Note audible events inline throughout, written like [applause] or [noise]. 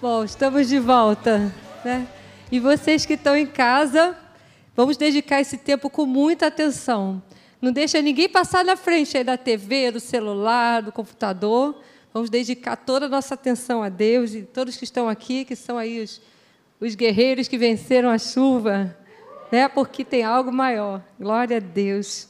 Bom, estamos de volta, né? E vocês que estão em casa, vamos dedicar esse tempo com muita atenção. Não deixa ninguém passar na frente aí da TV, do celular, do computador. Vamos dedicar toda a nossa atenção a Deus e todos que estão aqui, que são aí os, os guerreiros que venceram a chuva, né? Porque tem algo maior. Glória a Deus.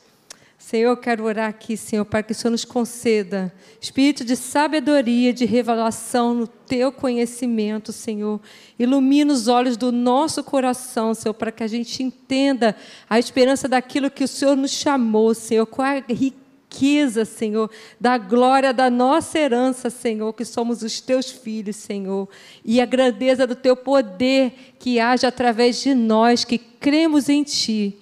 Senhor, eu quero orar aqui, Senhor, para que o Senhor nos conceda espírito de sabedoria, de revelação no teu conhecimento, Senhor. Ilumina os olhos do nosso coração, Senhor, para que a gente entenda a esperança daquilo que o Senhor nos chamou, Senhor, com a riqueza, Senhor, da glória da nossa herança, Senhor, que somos os teus filhos, Senhor, e a grandeza do teu poder que age através de nós que cremos em Ti.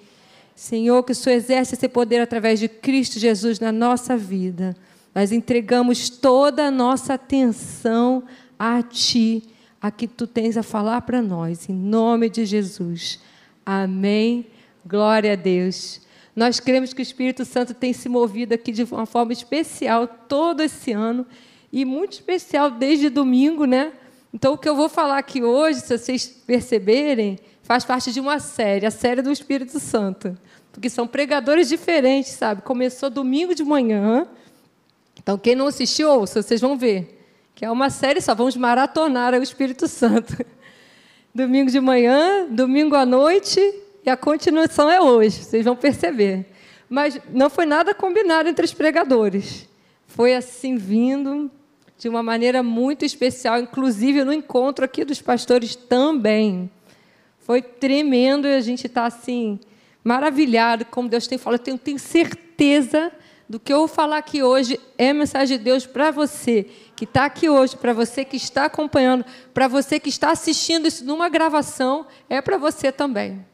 Senhor, que o Senhor exerce esse poder através de Cristo Jesus na nossa vida. Nós entregamos toda a nossa atenção a Ti, a que Tu tens a falar para nós, em nome de Jesus. Amém. Glória a Deus. Nós cremos que o Espírito Santo tem se movido aqui de uma forma especial todo esse ano e muito especial desde domingo, né? Então, o que eu vou falar aqui hoje, se vocês perceberem, faz parte de uma série, a série do Espírito Santo. Porque são pregadores diferentes, sabe? Começou domingo de manhã. Então, quem não assistiu, ouça, vocês vão ver. Que é uma série só, vamos maratonar o Espírito Santo. [laughs] Domingo de manhã, domingo à noite, e a continuação é hoje, vocês vão perceber. Mas não foi nada combinado entre os pregadores. Foi assim vindo de uma maneira muito especial, inclusive no encontro aqui dos pastores também. Foi tremendo e a gente está assim, maravilhado como Deus tem falado. Eu tenho, tenho certeza do que eu vou falar aqui hoje é mensagem de Deus para você que está aqui hoje, para você que está acompanhando, para você que está assistindo isso numa gravação, é para você também.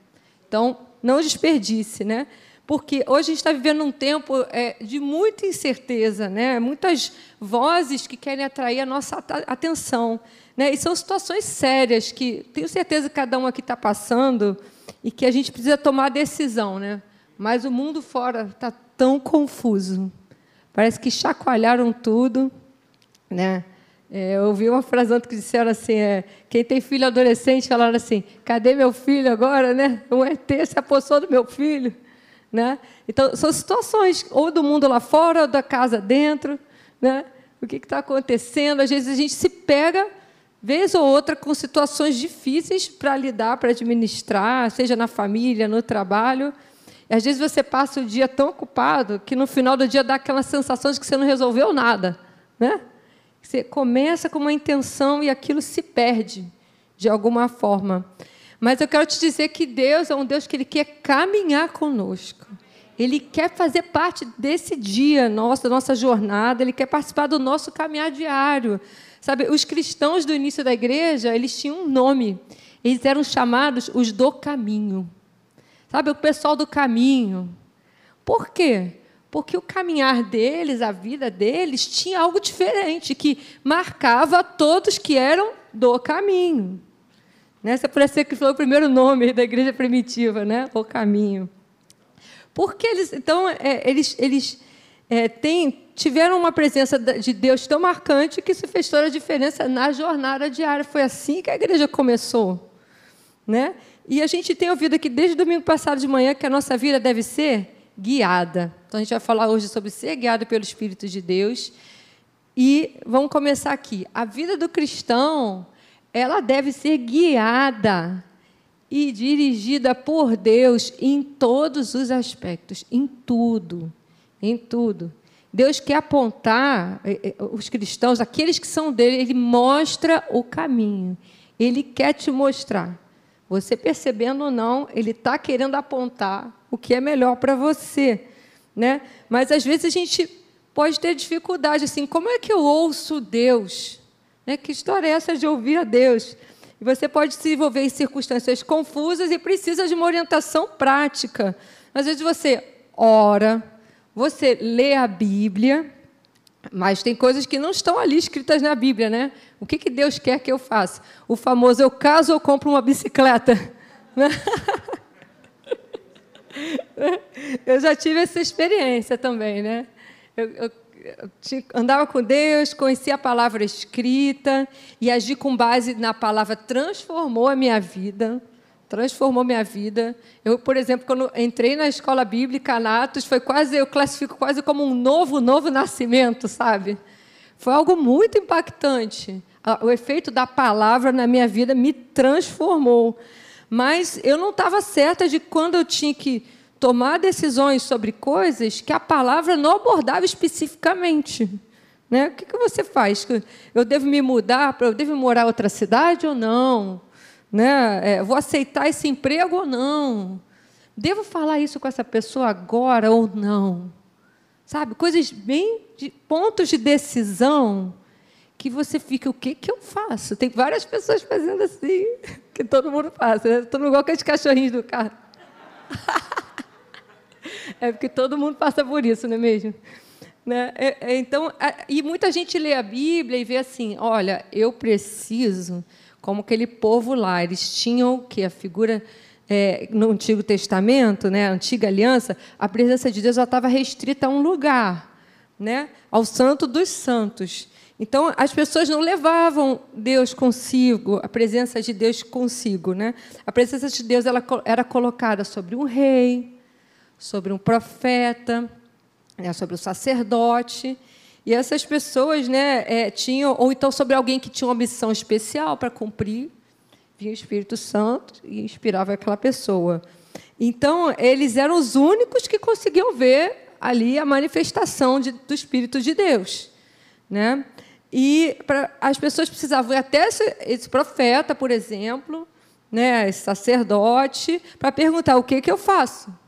Então, não desperdice, né? Porque hoje a gente está vivendo um tempo é, de muita incerteza, né? muitas vozes que querem atrair a nossa atenção. Né? E são situações sérias que tenho certeza que cada um aqui está passando e que a gente precisa tomar decisão. Né? Mas o mundo fora está tão confuso. Parece que chacoalharam tudo. Né? É, eu ouvi uma frase que disseram assim: é, quem tem filho adolescente falaram assim: cadê meu filho agora? Né? Um ET se apossou do meu filho. Né? Então, são situações, ou do mundo lá fora, ou da casa dentro. Né? O que está acontecendo? Às vezes a gente se pega, vez ou outra, com situações difíceis para lidar, para administrar, seja na família, no trabalho. E às vezes você passa o dia tão ocupado que no final do dia dá aquela sensação de que você não resolveu nada. Né? Você começa com uma intenção e aquilo se perde de alguma forma. Mas eu quero te dizer que Deus é um Deus que Ele quer caminhar conosco. Ele quer fazer parte desse dia nosso, da nossa jornada, Ele quer participar do nosso caminhar diário. Sabe, os cristãos do início da igreja, eles tinham um nome. Eles eram chamados os do caminho. Sabe, o pessoal do caminho. Por quê? Porque o caminhar deles, a vida deles, tinha algo diferente, que marcava todos que eram do caminho. Né? Você parece ser que foi o primeiro nome da igreja primitiva, né? o caminho. Porque eles, então, é, eles, eles é, têm, tiveram uma presença de Deus tão marcante que isso fez toda a diferença na jornada diária. Foi assim que a igreja começou. Né? E a gente tem ouvido aqui desde domingo passado de manhã que a nossa vida deve ser guiada. Então a gente vai falar hoje sobre ser guiado pelo Espírito de Deus. E vamos começar aqui. A vida do cristão ela deve ser guiada e dirigida por Deus em todos os aspectos, em tudo, em tudo. Deus quer apontar eh, eh, os cristãos, aqueles que são dele, ele mostra o caminho. Ele quer te mostrar. Você percebendo ou não, ele está querendo apontar o que é melhor para você, né? Mas às vezes a gente pode ter dificuldade assim, como é que eu ouço Deus? Né? Que história é essa de ouvir a Deus? E você pode se envolver em circunstâncias confusas e precisa de uma orientação prática. Às vezes você ora, você lê a Bíblia, mas tem coisas que não estão ali escritas na Bíblia, né? O que, que Deus quer que eu faça? O famoso eu caso ou compro uma bicicleta. [laughs] eu já tive essa experiência também, né? Eu, eu andava com Deus, conhecia a palavra escrita e agir com base na palavra transformou a minha vida. Transformou minha vida. Eu, por exemplo, quando entrei na escola bíblica, Natos, foi quase, eu classifico quase como um novo, novo nascimento, sabe? Foi algo muito impactante. O efeito da palavra na minha vida me transformou. Mas eu não estava certa de quando eu tinha que tomar decisões sobre coisas que a palavra não abordava especificamente. Né? O que, que você faz? Eu devo me mudar? Eu devo morar em outra cidade ou não? Né? É, vou aceitar esse emprego ou não? Devo falar isso com essa pessoa agora ou não? Sabe? Coisas bem de pontos de decisão que você fica, o que, que eu faço? Tem várias pessoas fazendo assim, [laughs] que todo mundo faz. Né? Todo mundo igual aqueles cachorrinhos do carro. [laughs] É porque todo mundo passa por isso, não é mesmo? Né? É, é, então, e muita gente lê a Bíblia e vê assim: olha, eu preciso, como aquele povo lá, eles tinham o que? A figura. É, no Antigo Testamento, né, antiga aliança, a presença de Deus estava restrita a um lugar, né, ao Santo dos Santos. Então, as pessoas não levavam Deus consigo, a presença de Deus consigo. Né? A presença de Deus ela era colocada sobre um rei, sobre um profeta, né, sobre o sacerdote. E essas pessoas né, é, tinham, ou então sobre alguém que tinha uma missão especial para cumprir, vinha o Espírito Santo e inspirava aquela pessoa. Então, eles eram os únicos que conseguiam ver ali a manifestação de, do Espírito de Deus. Né? E pra, as pessoas precisavam ir até esse, esse profeta, por exemplo, né, esse sacerdote, para perguntar o que, que eu faço.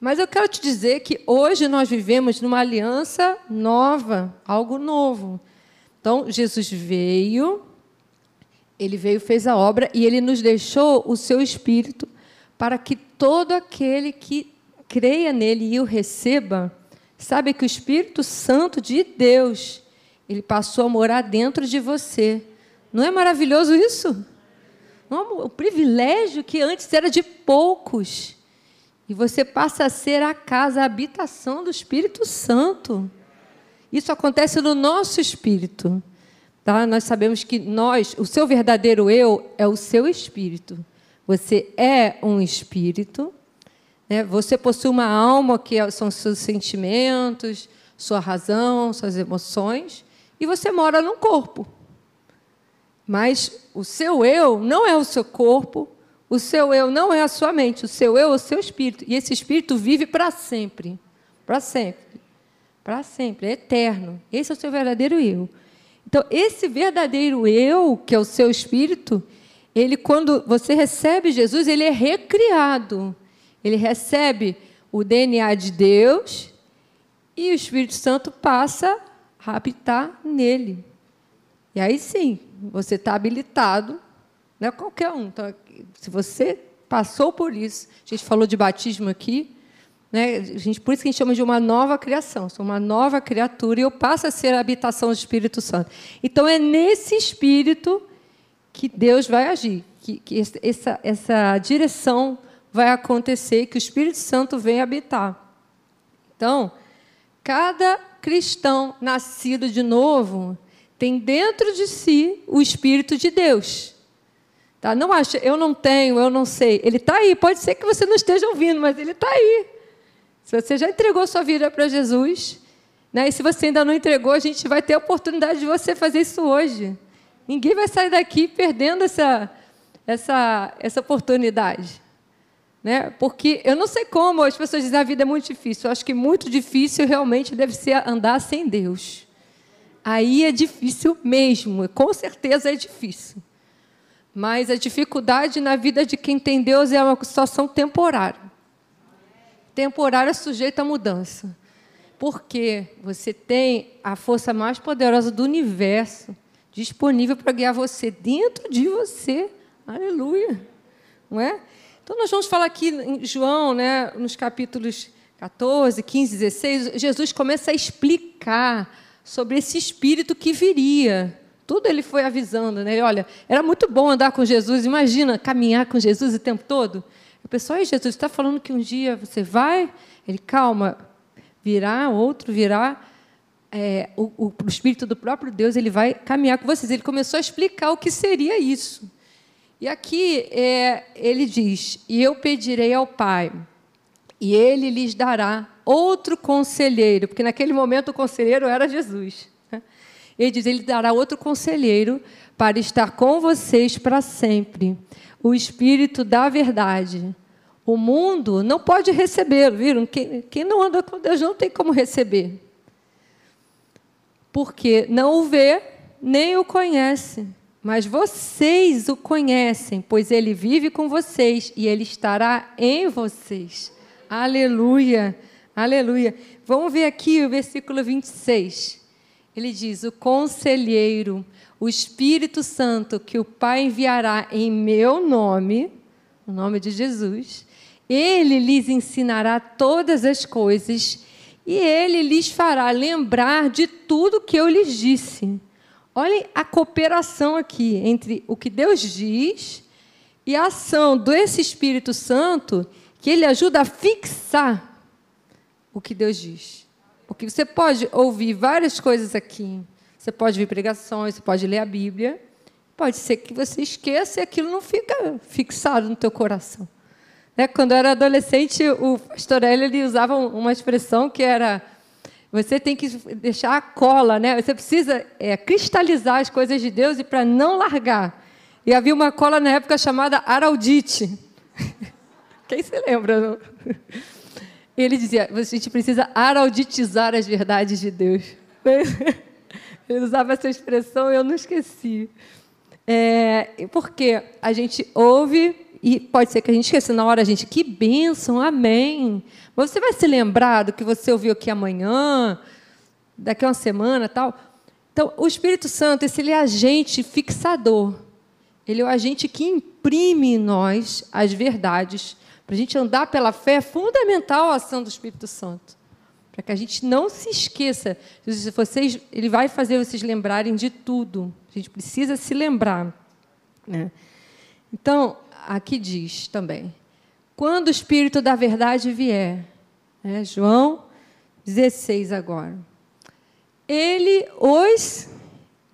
Mas eu quero te dizer que hoje nós vivemos numa aliança nova, algo novo. Então, Jesus veio, ele veio, fez a obra e ele nos deixou o seu espírito para que todo aquele que creia nele e o receba, sabe que o Espírito Santo de Deus, ele passou a morar dentro de você. Não é maravilhoso isso? O privilégio que antes era de poucos. E você passa a ser a casa, a habitação do Espírito Santo. Isso acontece no nosso espírito. Tá? Nós sabemos que nós, o seu verdadeiro eu é o seu espírito. Você é um espírito. Né? Você possui uma alma que é, são seus sentimentos, sua razão, suas emoções. E você mora num corpo. Mas o seu eu não é o seu corpo, o seu eu não é a sua mente, o seu eu é o seu espírito. E esse espírito vive para sempre. Para sempre. Para sempre. É eterno. Esse é o seu verdadeiro eu. Então, esse verdadeiro eu, que é o seu espírito, ele, quando você recebe Jesus, ele é recriado. Ele recebe o DNA de Deus e o Espírito Santo passa a habitar nele. E aí sim, você está habilitado, não é qualquer um. Então, se você passou por isso, a gente falou de batismo aqui, né? a gente, por isso que a gente chama de uma nova criação, sou uma nova criatura e eu passo a ser a habitação do Espírito Santo. Então é nesse espírito que Deus vai agir, que, que essa, essa direção vai acontecer, que o Espírito Santo vem habitar. Então, cada cristão nascido de novo tem dentro de si o Espírito de Deus. Tá? Não acha, eu não tenho, eu não sei. Ele está aí. Pode ser que você não esteja ouvindo, mas ele está aí. Se você já entregou sua vida para Jesus, né? e se você ainda não entregou, a gente vai ter a oportunidade de você fazer isso hoje. Ninguém vai sair daqui perdendo essa, essa, essa oportunidade. Né? Porque eu não sei como as pessoas dizem a vida é muito difícil. Eu acho que muito difícil realmente deve ser andar sem Deus. Aí é difícil mesmo, com certeza é difícil. Mas a dificuldade na vida de quem tem Deus é uma situação temporária. Temporária sujeita à mudança. Porque você tem a força mais poderosa do universo disponível para guiar você dentro de você. Aleluia. Não é? Então nós vamos falar aqui em João, né, nos capítulos 14, 15, 16, Jesus começa a explicar sobre esse espírito que viria tudo ele foi avisando, né? Olha, era muito bom andar com Jesus. Imagina caminhar com Jesus o tempo todo. O pessoal, Jesus está falando que um dia você vai. Ele, calma, virá, outro virá. é, o, o, Espírito do próprio Deus ele vai caminhar com vocês. Ele começou a explicar o que seria isso. E aqui é, ele diz: E eu pedirei ao Pai, e ele lhes dará outro conselheiro, porque naquele momento o conselheiro era Jesus. Ele diz: Ele dará outro conselheiro para estar com vocês para sempre, o Espírito da Verdade. O mundo não pode recebê-lo, viram? Quem, quem não anda com Deus não tem como receber. Porque não o vê, nem o conhece. Mas vocês o conhecem, pois ele vive com vocês e ele estará em vocês. Aleluia, aleluia. Vamos ver aqui o versículo 26. Ele diz: O conselheiro, o Espírito Santo, que o Pai enviará em meu nome, o nome de Jesus, ele lhes ensinará todas as coisas e ele lhes fará lembrar de tudo que eu lhes disse. Olhem a cooperação aqui entre o que Deus diz e a ação desse Espírito Santo, que ele ajuda a fixar o que Deus diz. Porque você pode ouvir várias coisas aqui. Você pode ouvir pregações, você pode ler a Bíblia. Pode ser que você esqueça e aquilo não fica fixado no teu coração. Né? Quando eu era adolescente, o pastor Hélio ele usava uma expressão que era você tem que deixar a cola, né? Você precisa é, cristalizar as coisas de Deus e para não largar. E havia uma cola na época chamada araldite. [laughs] Quem se lembra? Não? Ele dizia: a gente precisa aralditizar as verdades de Deus. [laughs] Ele usava essa expressão e eu não esqueci. É, porque a gente ouve e pode ser que a gente esqueça na hora, a gente, que bênção, amém. Mas você vai se lembrar do que você ouviu aqui amanhã, daqui a uma semana tal. Então, o Espírito Santo, esse ele é agente fixador. Ele é o agente que imprime em nós as verdades. Para a gente andar pela fé, é fundamental a ação do Espírito Santo. Para que a gente não se esqueça. Vocês, ele vai fazer vocês lembrarem de tudo. A gente precisa se lembrar. Né? Então, aqui diz também: quando o Espírito da Verdade vier, né, João 16 agora, ele os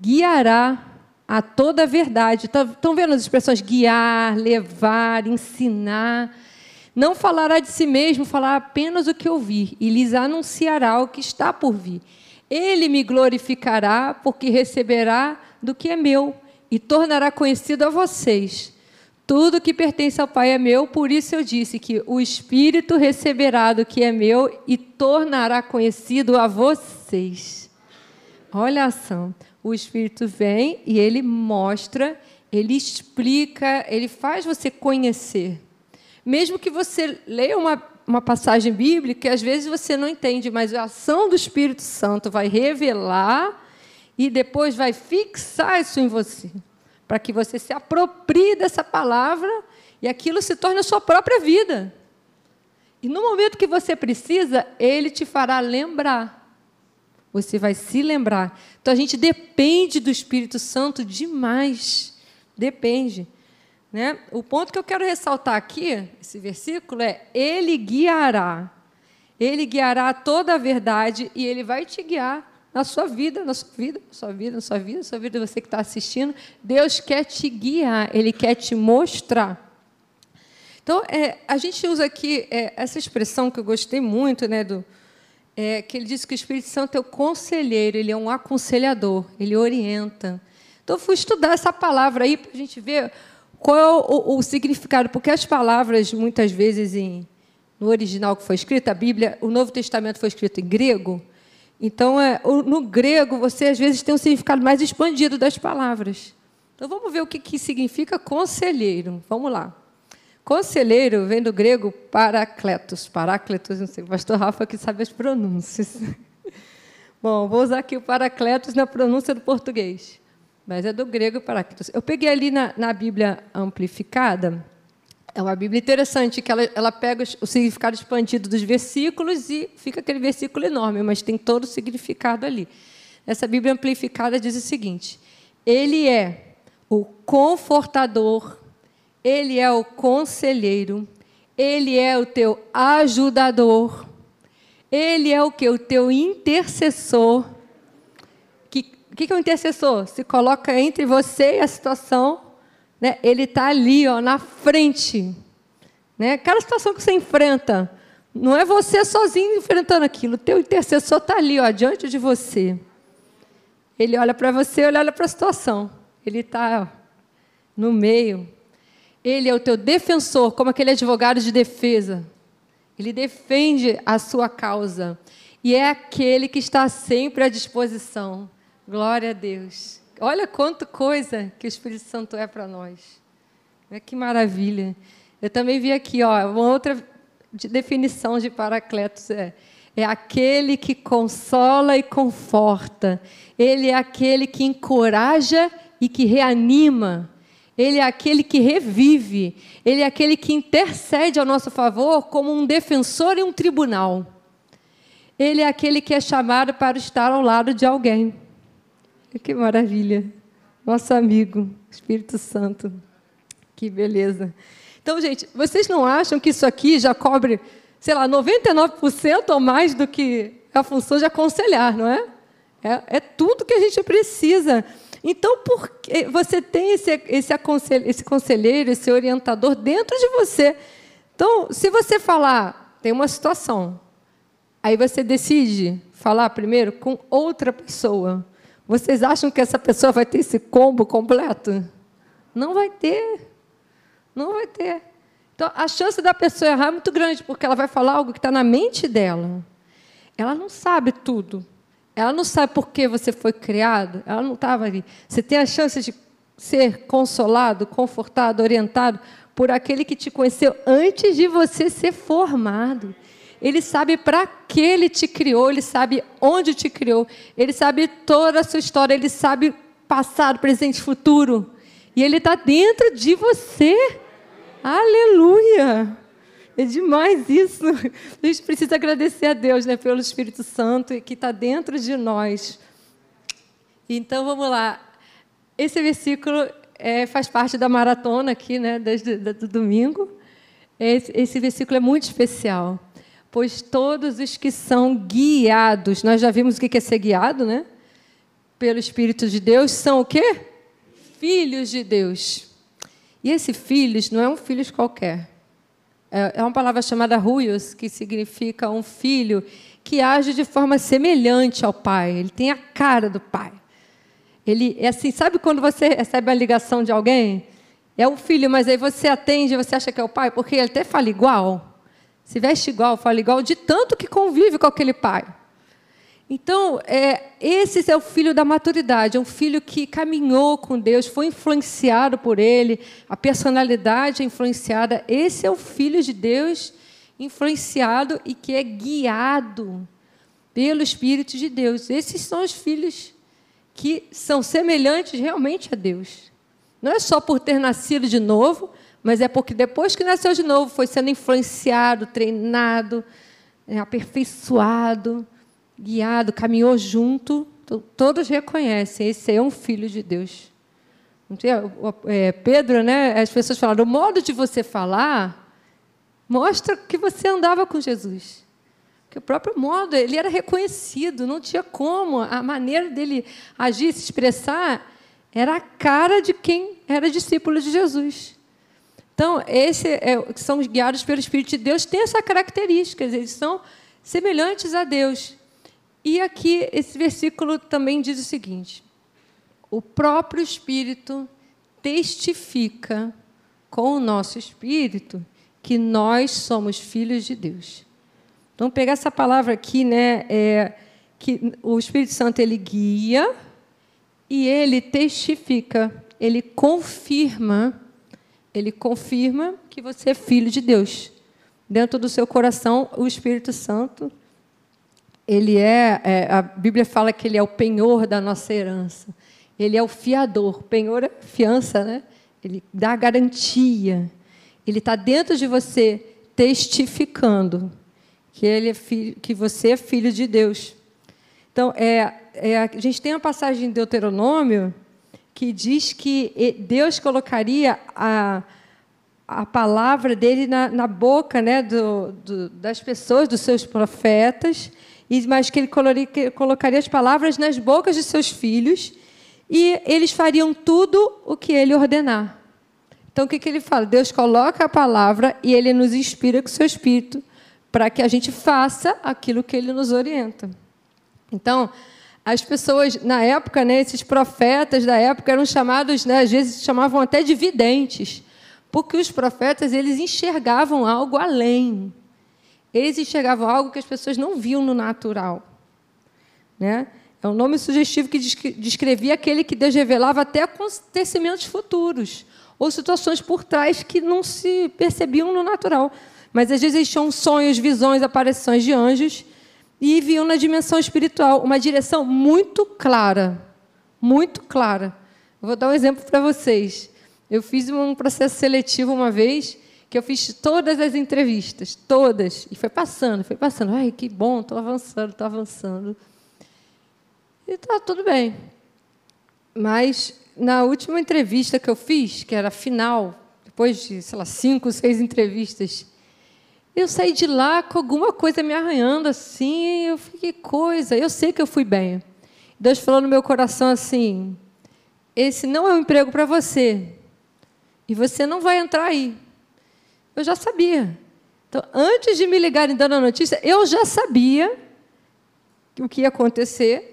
guiará a toda a verdade. Estão vendo as expressões guiar, levar, ensinar? Não falará de si mesmo, falará apenas o que ouvir, e lhes anunciará o que está por vir. Ele me glorificará, porque receberá do que é meu, e tornará conhecido a vocês. Tudo que pertence ao Pai é meu, por isso eu disse que o Espírito receberá do que é meu e tornará conhecido a vocês. Olha a ação. O Espírito vem e ele mostra, ele explica, ele faz você conhecer. Mesmo que você leia uma, uma passagem bíblica, às vezes você não entende, mas a ação do Espírito Santo vai revelar e depois vai fixar isso em você para que você se aproprie dessa palavra e aquilo se torne a sua própria vida. E no momento que você precisa, ele te fará lembrar. Você vai se lembrar. Então a gente depende do Espírito Santo demais. Depende. Né? O ponto que eu quero ressaltar aqui, esse versículo, é: Ele guiará. Ele guiará toda a verdade e ele vai te guiar na sua vida, na sua vida, na sua vida, na sua vida, na sua vida, você que está assistindo. Deus quer te guiar, Ele quer te mostrar. Então, é, a gente usa aqui é, essa expressão que eu gostei muito, né, do, é, que ele diz que o Espírito Santo é o conselheiro, ele é um aconselhador, ele orienta. Então, eu fui estudar essa palavra aí para a gente ver qual é o, o, significado, porque as palavras, muitas vezes, em, no original que foi escrito, a Bíblia, o Novo Testamento foi escrito em grego, então, é, no grego, você às vezes tem um significado mais expandido das palavras. Então, vamos ver o que, que significa conselheiro. Vamos lá. Conselheiro vem do grego paracletos. Paracletos, não sei, o pastor Rafa que sabe as pronúncias. [laughs] Bom, vou usar aqui o paracletos na pronúncia do português, mas é do grego paracletos. Eu peguei ali na, na Bíblia amplificada, é uma Bíblia interessante, que ela, ela pega o significado expandido dos versículos e fica aquele versículo enorme, mas tem todo o significado ali. Essa Bíblia amplificada diz o seguinte: Ele é o confortador, Ele é o conselheiro, Ele é o teu ajudador, Ele é o que? O teu intercessor, o que é o intercessor? Se coloca entre você e a situação, né? ele está ali, ó, na frente. Né? Aquela situação que você enfrenta, não é você sozinho enfrentando aquilo, o teu intercessor está ali, ó, diante de você. Ele olha para você, ele olha para a situação. Ele está no meio. Ele é o teu defensor, como aquele advogado de defesa. Ele defende a sua causa. E é aquele que está sempre à disposição. Glória a Deus. Olha quanto coisa que o Espírito Santo é para nós. Que maravilha. Eu também vi aqui, ó, uma outra definição de Paracletos é é aquele que consola e conforta. Ele é aquele que encoraja e que reanima. Ele é aquele que revive. Ele é aquele que intercede ao nosso favor como um defensor em um tribunal. Ele é aquele que é chamado para estar ao lado de alguém. Que maravilha. Nosso amigo, Espírito Santo. Que beleza. Então, gente, vocês não acham que isso aqui já cobre, sei lá, 99% ou mais do que a função de aconselhar, não é? É, é tudo que a gente precisa. Então, por que você tem esse, esse, esse conselheiro, esse orientador dentro de você? Então, se você falar, tem uma situação, aí você decide falar primeiro com outra pessoa. Vocês acham que essa pessoa vai ter esse combo completo? Não vai ter. Não vai ter. Então, a chance da pessoa errar é muito grande, porque ela vai falar algo que está na mente dela. Ela não sabe tudo. Ela não sabe por que você foi criado. Ela não estava ali. Você tem a chance de ser consolado, confortado, orientado por aquele que te conheceu antes de você ser formado. Ele sabe para que ele te criou, ele sabe onde te criou, ele sabe toda a sua história, ele sabe passado, presente, futuro. E ele está dentro de você. Aleluia! É demais isso. A gente precisa agradecer a Deus né, pelo Espírito Santo que está dentro de nós. Então vamos lá. Esse versículo é, faz parte da maratona aqui, né, desde do domingo. Esse, esse versículo é muito especial pois todos os que são guiados, nós já vimos o que é ser guiado, né? Pelo Espírito de Deus, são o quê? Filhos de Deus. E esse filhos não é um filho qualquer. É, é uma palavra chamada ruios, que significa um filho que age de forma semelhante ao pai. Ele tem a cara do pai. Ele é assim, sabe quando você recebe a ligação de alguém? É o filho, mas aí você atende, você acha que é o pai, porque ele até fala igual se veste igual, fala igual, de tanto que convive com aquele pai. Então, é, esse é o filho da maturidade, é um filho que caminhou com Deus, foi influenciado por ele, a personalidade é influenciada. Esse é o filho de Deus influenciado e que é guiado pelo Espírito de Deus. Esses são os filhos que são semelhantes realmente a Deus. Não é só por ter nascido de novo, mas é porque depois que nasceu de novo, foi sendo influenciado, treinado, é, aperfeiçoado, guiado, caminhou junto. Todos reconhecem, esse é um filho de Deus. É, Pedro, né, as pessoas falaram, o modo de você falar mostra que você andava com Jesus. Que o próprio modo, ele era reconhecido, não tinha como. A maneira dele agir, se expressar, era a cara de quem era discípulo de Jesus. Então, esse é, são guiados pelo Espírito de Deus, têm essa característica, eles são semelhantes a Deus. E aqui, esse versículo também diz o seguinte: o próprio Espírito testifica com o nosso espírito que nós somos filhos de Deus. Então, pegar essa palavra aqui, né, é que o Espírito Santo ele guia e ele testifica, ele confirma ele confirma que você é filho de Deus. Dentro do seu coração, o Espírito Santo, ele é, é, a Bíblia fala que ele é o penhor da nossa herança. Ele é o fiador. Penhor é fiança, né? Ele dá garantia. Ele está dentro de você, testificando que ele é filho, que você é filho de Deus. Então, é, é, a gente tem uma passagem em Deuteronômio que diz que Deus colocaria a, a palavra dele na, na boca né, do, do, das pessoas, dos seus profetas, mas que ele colocaria as palavras nas bocas de seus filhos e eles fariam tudo o que ele ordenar. Então, o que, que ele fala? Deus coloca a palavra e ele nos inspira com o seu espírito para que a gente faça aquilo que ele nos orienta. Então, as pessoas, na época, né, esses profetas da época eram chamados, né, às vezes chamavam até de videntes, porque os profetas eles enxergavam algo além. Eles enxergavam algo que as pessoas não viam no natural. Né? É um nome sugestivo que descrevia aquele que Deus revelava até acontecimentos futuros ou situações por trás que não se percebiam no natural. Mas às vezes eles tinham sonhos, visões, aparições de anjos e viam na dimensão espiritual uma direção muito clara, muito clara. Vou dar um exemplo para vocês. Eu fiz um processo seletivo uma vez que eu fiz todas as entrevistas, todas, e foi passando, foi passando. Ai, que bom, estou avançando, estou avançando. E está tudo bem. Mas na última entrevista que eu fiz, que era final, depois de, sei lá, cinco, seis entrevistas, eu saí de lá com alguma coisa me arranhando assim, eu fiquei, coisa, eu sei que eu fui bem. Deus falou no meu coração assim: esse não é um emprego para você, e você não vai entrar aí. Eu já sabia. Então, antes de me ligarem dando a notícia, eu já sabia o que ia acontecer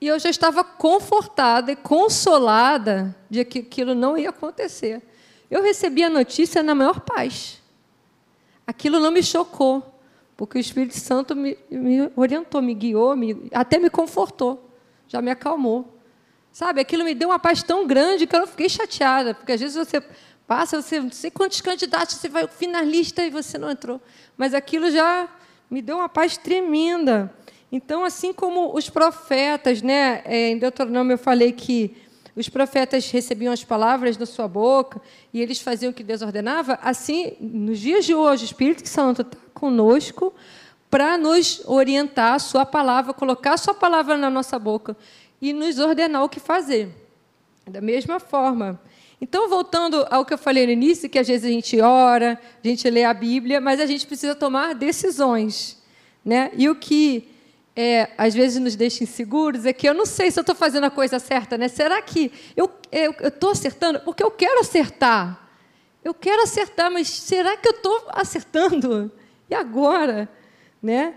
e eu já estava confortada e consolada de que aquilo não ia acontecer. Eu recebi a notícia na maior paz. Aquilo não me chocou, porque o Espírito Santo me, me orientou, me guiou, me, até me confortou, já me acalmou. Sabe, aquilo me deu uma paz tão grande que eu não fiquei chateada, porque às vezes você passa, você não sei quantos candidatos, você vai finalista e você não entrou. Mas aquilo já me deu uma paz tremenda. Então, assim como os profetas, né, é, em Deuteronômio eu falei que os profetas recebiam as palavras da sua boca e eles faziam o que Deus ordenava, assim, nos dias de hoje, o Espírito Santo está conosco para nos orientar a sua palavra, colocar a sua palavra na nossa boca e nos ordenar o que fazer. Da mesma forma. Então, voltando ao que eu falei no início, que às vezes a gente ora, a gente lê a Bíblia, mas a gente precisa tomar decisões. Né? E o que é, às vezes nos deixa inseguros é que eu não sei se eu estou fazendo a coisa certa, né? Será que eu estou acertando? Porque eu quero acertar. Eu quero acertar, mas será que eu estou acertando? E agora? Né?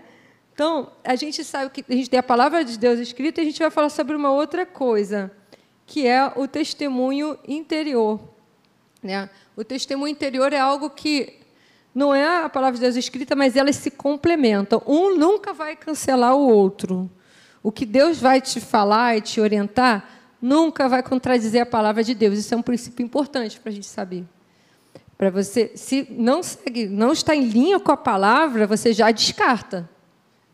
Então, a gente sabe que a gente tem a palavra de Deus escrita e a gente vai falar sobre uma outra coisa, que é o testemunho interior. Né? O testemunho interior é algo que não é a palavra de Deus escrita, mas elas se complementam. Um nunca vai cancelar o outro. O que Deus vai te falar e te orientar nunca vai contradizer a palavra de Deus. Isso é um princípio importante para a gente saber. Para você, se não segue, não está em linha com a palavra, você já descarta.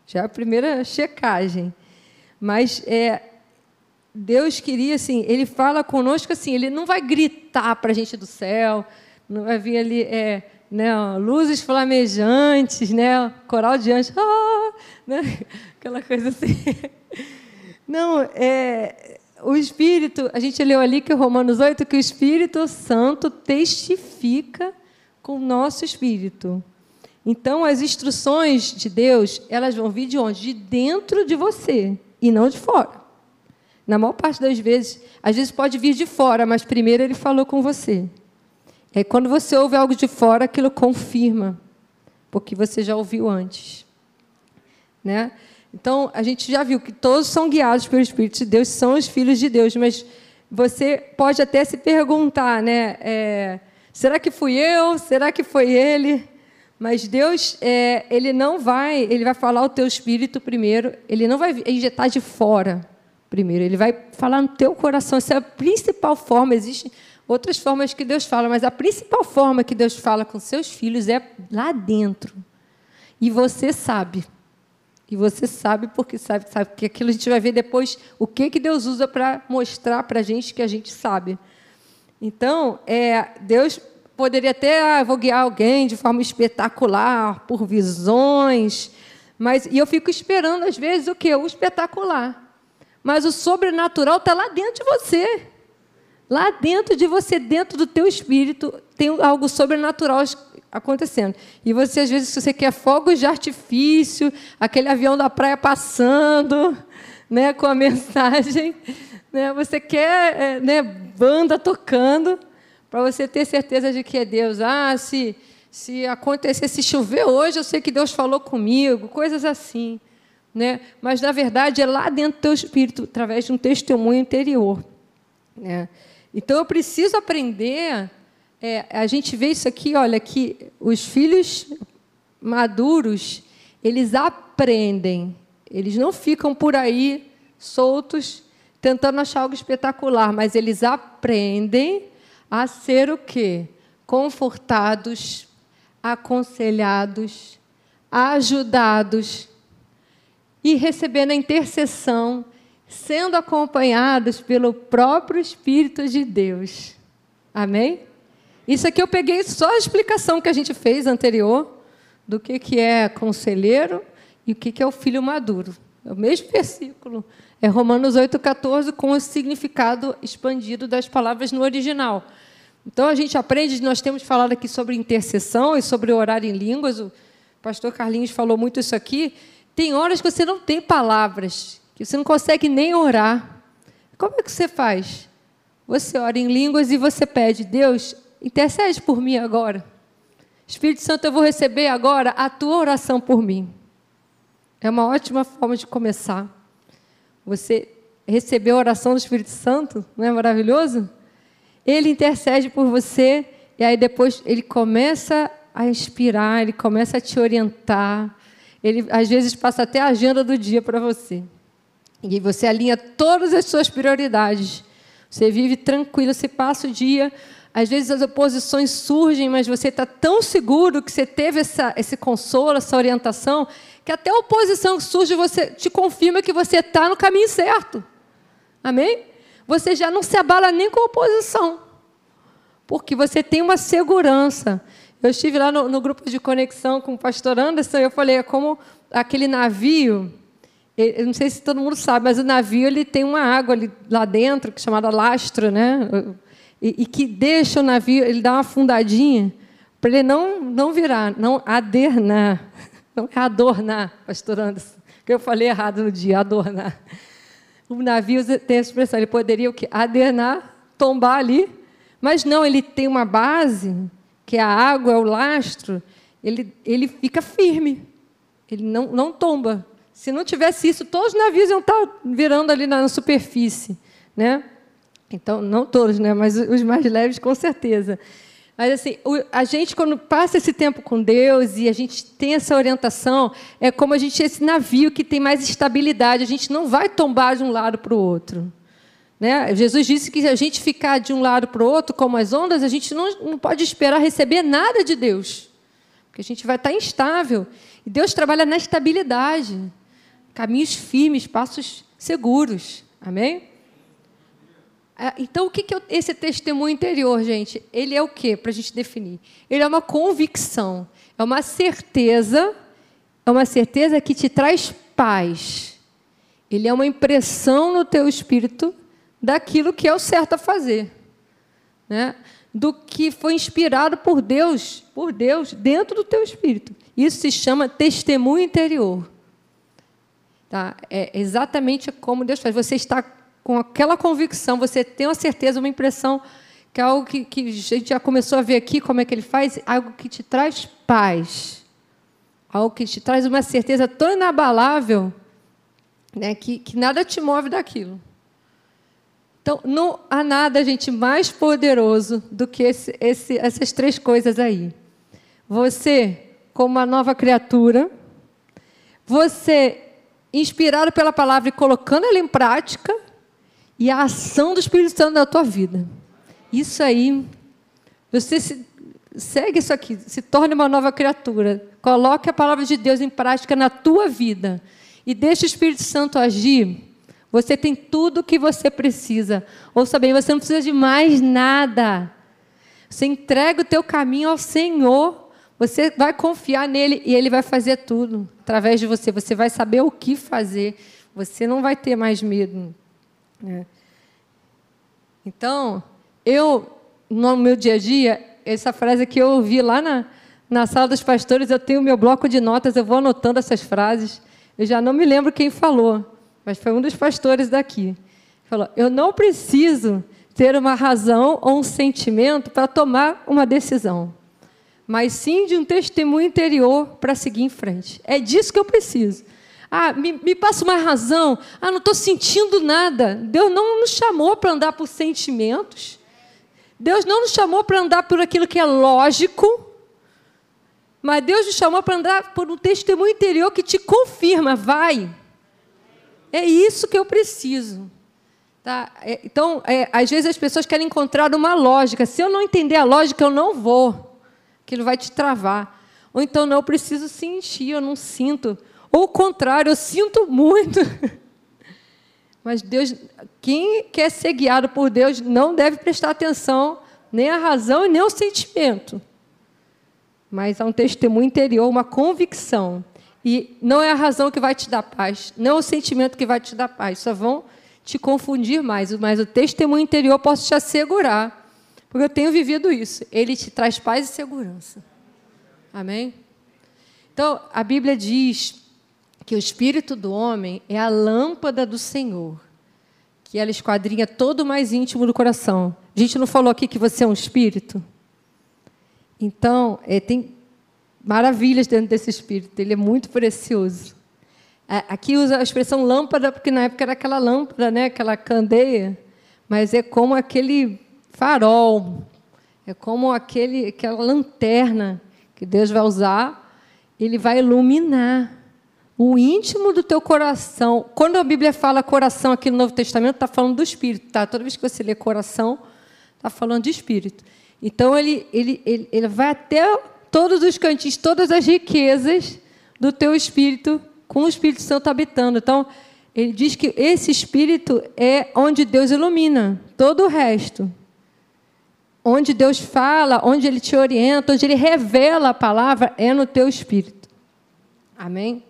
Já é a primeira checagem. Mas é, Deus queria assim, Ele fala conosco assim, Ele não vai gritar para a gente do céu, não vai vir ali. É, né, luzes flamejantes, né, coral de anjos, ah, né, [laughs] aquela coisa assim. Não, é, o Espírito, a gente leu ali que Romanos 8, que o Espírito Santo testifica com o nosso espírito. Então, as instruções de Deus, elas vão vir de onde? De dentro de você e não de fora. Na maior parte das vezes, às vezes pode vir de fora, mas primeiro ele falou com você. É quando você ouve algo de fora, aquilo confirma, porque você já ouviu antes. Né? Então, a gente já viu que todos são guiados pelo Espírito de Deus, são os filhos de Deus, mas você pode até se perguntar, né? É, será que fui eu? Será que foi ele? Mas Deus, é, ele não vai, ele vai falar o teu espírito primeiro, ele não vai injetar de fora primeiro, ele vai falar no teu coração. Essa é a principal forma. Existe outras formas que Deus fala, mas a principal forma que Deus fala com seus filhos é lá dentro. E você sabe. E você sabe porque sabe, sabe que aquilo a gente vai ver depois o que que Deus usa para mostrar para a gente que a gente sabe. Então, é, Deus poderia até ah, vou guiar alguém de forma espetacular, por visões, mas e eu fico esperando às vezes o que? O espetacular. Mas o sobrenatural está lá dentro de você. Lá dentro de você, dentro do teu espírito, tem algo sobrenatural acontecendo. E você, às vezes, se você quer fogos de artifício, aquele avião da praia passando, né, com a [laughs] mensagem, né, você quer é, né, banda tocando, para você ter certeza de que é Deus. Ah, se, se acontecer, se chover hoje, eu sei que Deus falou comigo, coisas assim. Né? Mas, na verdade, é lá dentro do teu espírito, através de um testemunho interior. Né? Então, eu preciso aprender é, a gente vê isso aqui, olha, que os filhos maduros, eles aprendem, eles não ficam por aí soltos tentando achar algo espetacular, mas eles aprendem a ser o quê? Confortados, aconselhados, ajudados e recebendo a intercessão, sendo acompanhados pelo próprio Espírito de Deus. Amém? Isso aqui eu peguei só a explicação que a gente fez anterior do que, que é conselheiro e o que, que é o filho maduro. É o mesmo versículo. É Romanos 8,14 com o significado expandido das palavras no original. Então a gente aprende, nós temos falado aqui sobre intercessão e sobre orar em línguas. O pastor Carlinhos falou muito isso aqui. Tem horas que você não tem palavras, que você não consegue nem orar. Como é que você faz? Você ora em línguas e você pede, Deus, Intercede por mim agora. Espírito Santo, eu vou receber agora a tua oração por mim. É uma ótima forma de começar. Você receber a oração do Espírito Santo, não é maravilhoso? Ele intercede por você e aí depois ele começa a inspirar, ele começa a te orientar. Ele às vezes passa até a agenda do dia para você. E você alinha todas as suas prioridades. Você vive tranquilo, você passa o dia às vezes as oposições surgem, mas você está tão seguro que você teve essa, esse consolo, essa orientação, que até a oposição que surge você te confirma que você está no caminho certo. Amém? Você já não se abala nem com a oposição, porque você tem uma segurança. Eu estive lá no, no grupo de conexão com o pastor Anderson e eu falei, é como aquele navio eu não sei se todo mundo sabe, mas o navio ele tem uma água ali, lá dentro, que é chamada lastro, né? e, e que deixa o navio, ele dá uma afundadinha para ele não, não virar, não adernar. [laughs] Não é adornar, pastor Anderson, que eu falei errado no dia, adornar. O navio tem essa expressão, ele poderia o quê? Adernar, tombar ali, mas não, ele tem uma base, que é a água, é o lastro, ele, ele fica firme, ele não, não tomba. Se não tivesse isso, todos os navios iam estar virando ali na superfície. Né? Então, não todos, né? mas os mais leves, com certeza. Mas, assim, a gente, quando passa esse tempo com Deus e a gente tem essa orientação, é como a gente esse navio que tem mais estabilidade. A gente não vai tombar de um lado para o outro. Né? Jesus disse que se a gente ficar de um lado para o outro, como as ondas, a gente não, não pode esperar receber nada de Deus. Porque a gente vai estar instável. E Deus trabalha na estabilidade. Caminhos firmes, passos seguros. Amém? É, então, o que é esse testemunho interior, gente? Ele é o quê, para a gente definir? Ele é uma convicção, é uma certeza, é uma certeza que te traz paz. Ele é uma impressão no teu espírito daquilo que é o certo a fazer, né? do que foi inspirado por Deus, por Deus dentro do teu espírito. Isso se chama testemunho interior. Tá? É exatamente como Deus faz. Você está com aquela convicção, você tem uma certeza, uma impressão, que é algo que, que a gente já começou a ver aqui, como é que ele faz, algo que te traz paz, algo que te traz uma certeza tão inabalável né, que, que nada te move daquilo. Então, não há nada, gente, mais poderoso do que esse, esse, essas três coisas aí. Você, como uma nova criatura, você, inspirado pela palavra e colocando ela em prática, e a ação do Espírito Santo na tua vida. Isso aí, você se, segue isso aqui, se torne uma nova criatura. Coloque a palavra de Deus em prática na tua vida e deixe o Espírito Santo agir. Você tem tudo o que você precisa. Ouça bem, você não precisa de mais nada. Você entrega o teu caminho ao Senhor. Você vai confiar nele e ele vai fazer tudo através de você. Você vai saber o que fazer. Você não vai ter mais medo. É. Então, eu, no meu dia a dia, essa frase que eu ouvi lá na, na sala dos pastores eu tenho meu bloco de notas, eu vou anotando essas frases. Eu já não me lembro quem falou, mas foi um dos pastores daqui. Falou: Eu não preciso ter uma razão ou um sentimento para tomar uma decisão, mas sim de um testemunho interior para seguir em frente. É disso que eu preciso. Ah, me, me passa uma razão. Ah, não estou sentindo nada. Deus não nos chamou para andar por sentimentos. Deus não nos chamou para andar por aquilo que é lógico. Mas Deus nos chamou para andar por um testemunho interior que te confirma, vai. É isso que eu preciso. Tá? É, então, é, às vezes as pessoas querem encontrar uma lógica. Se eu não entender a lógica, eu não vou. Aquilo vai te travar. Ou então, não, eu preciso sentir, eu não sinto. Ou o contrário, eu sinto muito. [laughs] Mas Deus, quem quer ser guiado por Deus não deve prestar atenção nem à razão e nem ao sentimento. Mas há um testemunho interior, uma convicção. E não é a razão que vai te dar paz, não é o sentimento que vai te dar paz. Só vão te confundir mais. Mas o testemunho interior posso te assegurar, porque eu tenho vivido isso. Ele te traz paz e segurança. Amém? Então, a Bíblia diz que o espírito do homem é a lâmpada do Senhor, que ela esquadrinha todo o mais íntimo do coração. A gente não falou aqui que você é um espírito? Então, é, tem maravilhas dentro desse espírito, ele é muito precioso. Aqui usa a expressão lâmpada, porque na época era aquela lâmpada, né, aquela candeia, mas é como aquele farol, é como aquele, aquela lanterna que Deus vai usar, ele vai iluminar o íntimo do teu coração. Quando a Bíblia fala coração aqui no Novo Testamento, está falando do espírito, tá? Toda vez que você lê coração, está falando de espírito. Então ele, ele, ele, ele vai até todos os cantinhos, todas as riquezas do teu espírito, com o Espírito Santo habitando. Então, ele diz que esse espírito é onde Deus ilumina todo o resto. Onde Deus fala, onde ele te orienta, onde ele revela a palavra, é no teu espírito. Amém?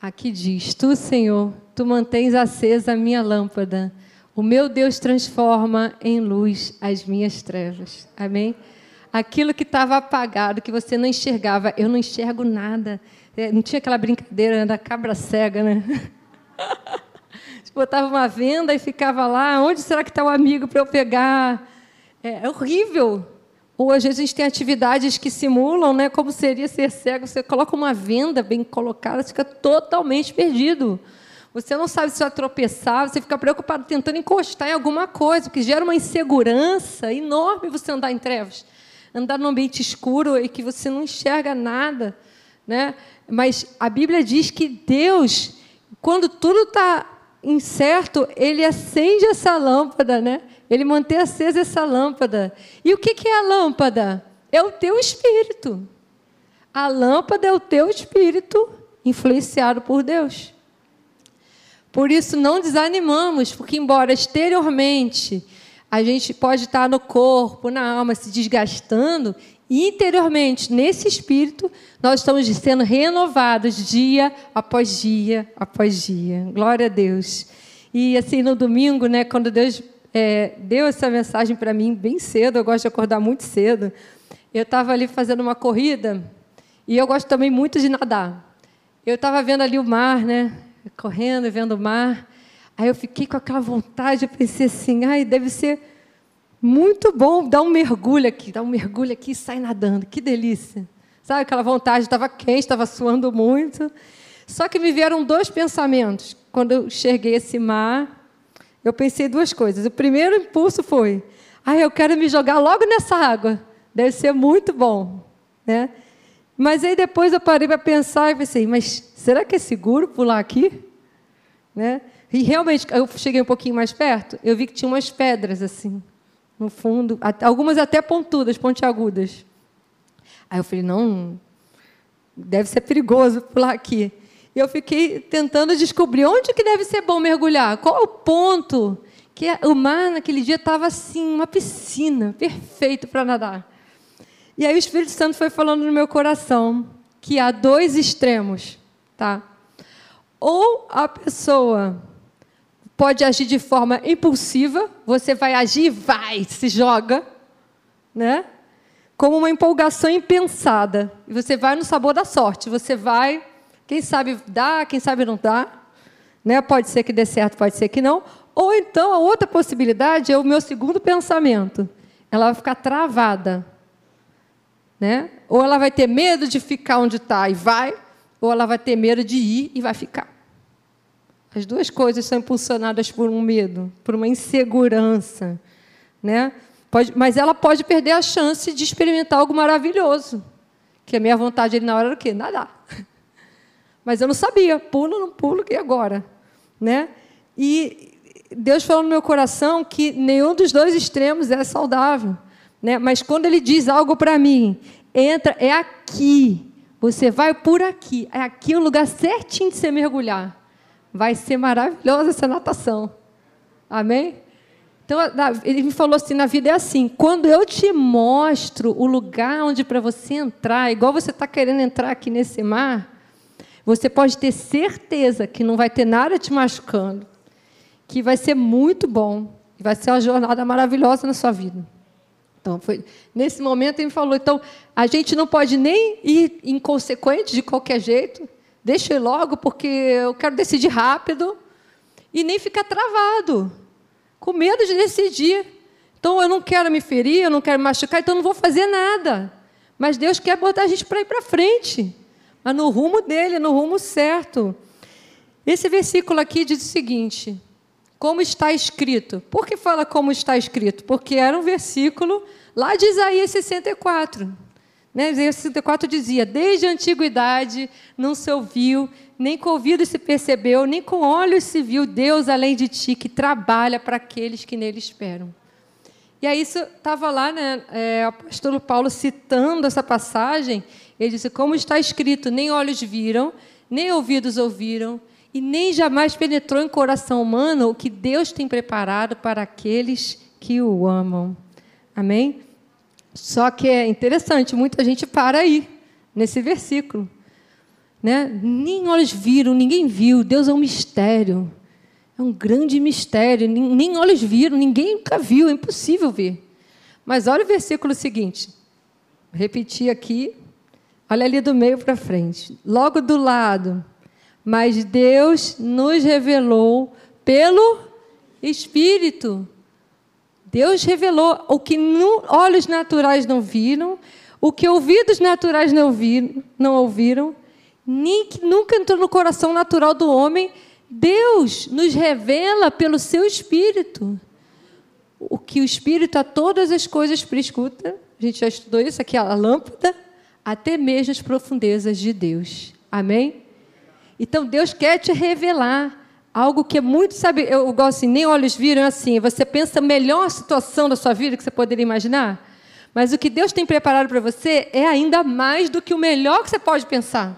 Aqui diz: Tu, Senhor, tu mantens acesa a minha lâmpada. O meu Deus transforma em luz as minhas trevas. Amém? Aquilo que estava apagado, que você não enxergava, eu não enxergo nada. É, não tinha aquela brincadeira da cabra cega, né? [laughs] Botava uma venda e ficava lá. Onde será que está o amigo para eu pegar? É, é horrível. Vezes a gente tem atividades que simulam, né, como seria ser cego. Você coloca uma venda bem colocada, fica totalmente perdido. Você não sabe se vai tropeçar, você fica preocupado tentando encostar em alguma coisa, que gera uma insegurança enorme você andar em trevas. Andar num ambiente escuro e que você não enxerga nada. Né? Mas a Bíblia diz que Deus, quando tudo está incerto, Ele acende essa lâmpada, né? Ele mantém acesa essa lâmpada. E o que é a lâmpada? É o teu espírito. A lâmpada é o teu espírito influenciado por Deus. Por isso, não desanimamos, porque, embora exteriormente a gente pode estar no corpo, na alma, se desgastando, interiormente, nesse espírito, nós estamos sendo renovados dia após dia após dia. Glória a Deus. E assim, no domingo, né, quando Deus é, deu essa mensagem para mim bem cedo, eu gosto de acordar muito cedo. Eu estava ali fazendo uma corrida e eu gosto também muito de nadar. Eu estava vendo ali o mar, né? Correndo e vendo o mar. Aí eu fiquei com aquela vontade, eu pensei assim, ai, deve ser muito bom dar um mergulho aqui, dar um mergulho aqui e sair nadando, que delícia. Sabe aquela vontade, estava quente, estava suando muito. Só que me vieram dois pensamentos quando eu enxerguei esse mar eu pensei duas coisas. O primeiro impulso foi: ah, eu quero me jogar logo nessa água. Deve ser muito bom. Né? Mas aí depois eu parei para pensar e pensei: mas será que é seguro pular aqui? Né? E realmente, eu cheguei um pouquinho mais perto, eu vi que tinha umas pedras assim, no fundo, algumas até pontudas, pontiagudas. Aí eu falei: não, deve ser perigoso pular aqui. E eu fiquei tentando descobrir onde que deve ser bom mergulhar, qual o ponto. Que o mar naquele dia estava assim, uma piscina, perfeito para nadar. E aí o Espírito Santo foi falando no meu coração que há dois extremos, tá? Ou a pessoa pode agir de forma impulsiva, você vai agir, vai, se joga, né? Como uma empolgação impensada. E você vai no sabor da sorte. Você vai, quem sabe dá, quem sabe não dá. Né? Pode ser que dê certo, pode ser que não. Ou então a outra possibilidade é o meu segundo pensamento. Ela vai ficar travada. Né? Ou ela vai ter medo de ficar onde está e vai, ou ela vai ter medo de ir e vai ficar. As duas coisas são impulsionadas por um medo, por uma insegurança. Né? Pode, mas ela pode perder a chance de experimentar algo maravilhoso. Que a minha vontade ali na hora era o quê? Nadar. [laughs] Mas eu não sabia, pulo, não pulo, e agora? Né? E Deus falou no meu coração que nenhum dos dois extremos é saudável. Né? Mas quando Ele diz algo para mim, entra, é aqui, você vai por aqui, é aqui o lugar certinho de você mergulhar. Vai ser maravilhosa essa natação. Amém? Então, ele me falou assim: na vida é assim, quando eu te mostro o lugar onde para você entrar, igual você está querendo entrar aqui nesse mar, você pode ter certeza que não vai ter nada te machucando, que vai ser muito bom, vai ser uma jornada maravilhosa na sua vida. Então, foi, nesse momento ele me falou: então, a gente não pode nem ir inconsequente de qualquer jeito, ir logo, porque eu quero decidir rápido, e nem ficar travado com medo de decidir. Então eu não quero me ferir, eu não quero me machucar, então eu não vou fazer nada. Mas Deus quer botar a gente para ir para frente, mas no rumo dele, no rumo certo. Esse versículo aqui diz o seguinte: como está escrito. Por que fala como está escrito? Porque era um versículo lá de Isaías 64. Né? Isaías 64 dizia: Desde a antiguidade não se ouviu, nem com ouvido se percebeu, nem com olhos se viu Deus além de ti, que trabalha para aqueles que nele esperam. E aí isso estava lá, né, é, o apóstolo Paulo citando essa passagem, ele disse, como está escrito, nem olhos viram, nem ouvidos ouviram, e nem jamais penetrou em coração humano o que Deus tem preparado para aqueles que o amam. Amém? Só que é interessante, muita gente para aí, nesse versículo. Né? Nem olhos viram, ninguém viu. Deus é um mistério. É um grande mistério. Nem olhos viram, ninguém nunca viu. É impossível ver. Mas olha o versículo seguinte. Repetir aqui. Olha ali do meio para frente. Logo do lado. Mas Deus nos revelou pelo Espírito. Deus revelou o que olhos naturais não viram, o que ouvidos naturais não, não ouviram, nem que nunca entrou no coração natural do homem, Deus nos revela pelo seu Espírito. O que o Espírito a todas as coisas prescuta, a gente já estudou isso aqui, a lâmpada, até mesmo as profundezas de Deus. Amém? Então Deus quer te revelar algo que é muito, sabe, eu gosto assim, nem olhos viram assim, você pensa a melhor situação da sua vida que você poderia imaginar, mas o que Deus tem preparado para você é ainda mais do que o melhor que você pode pensar.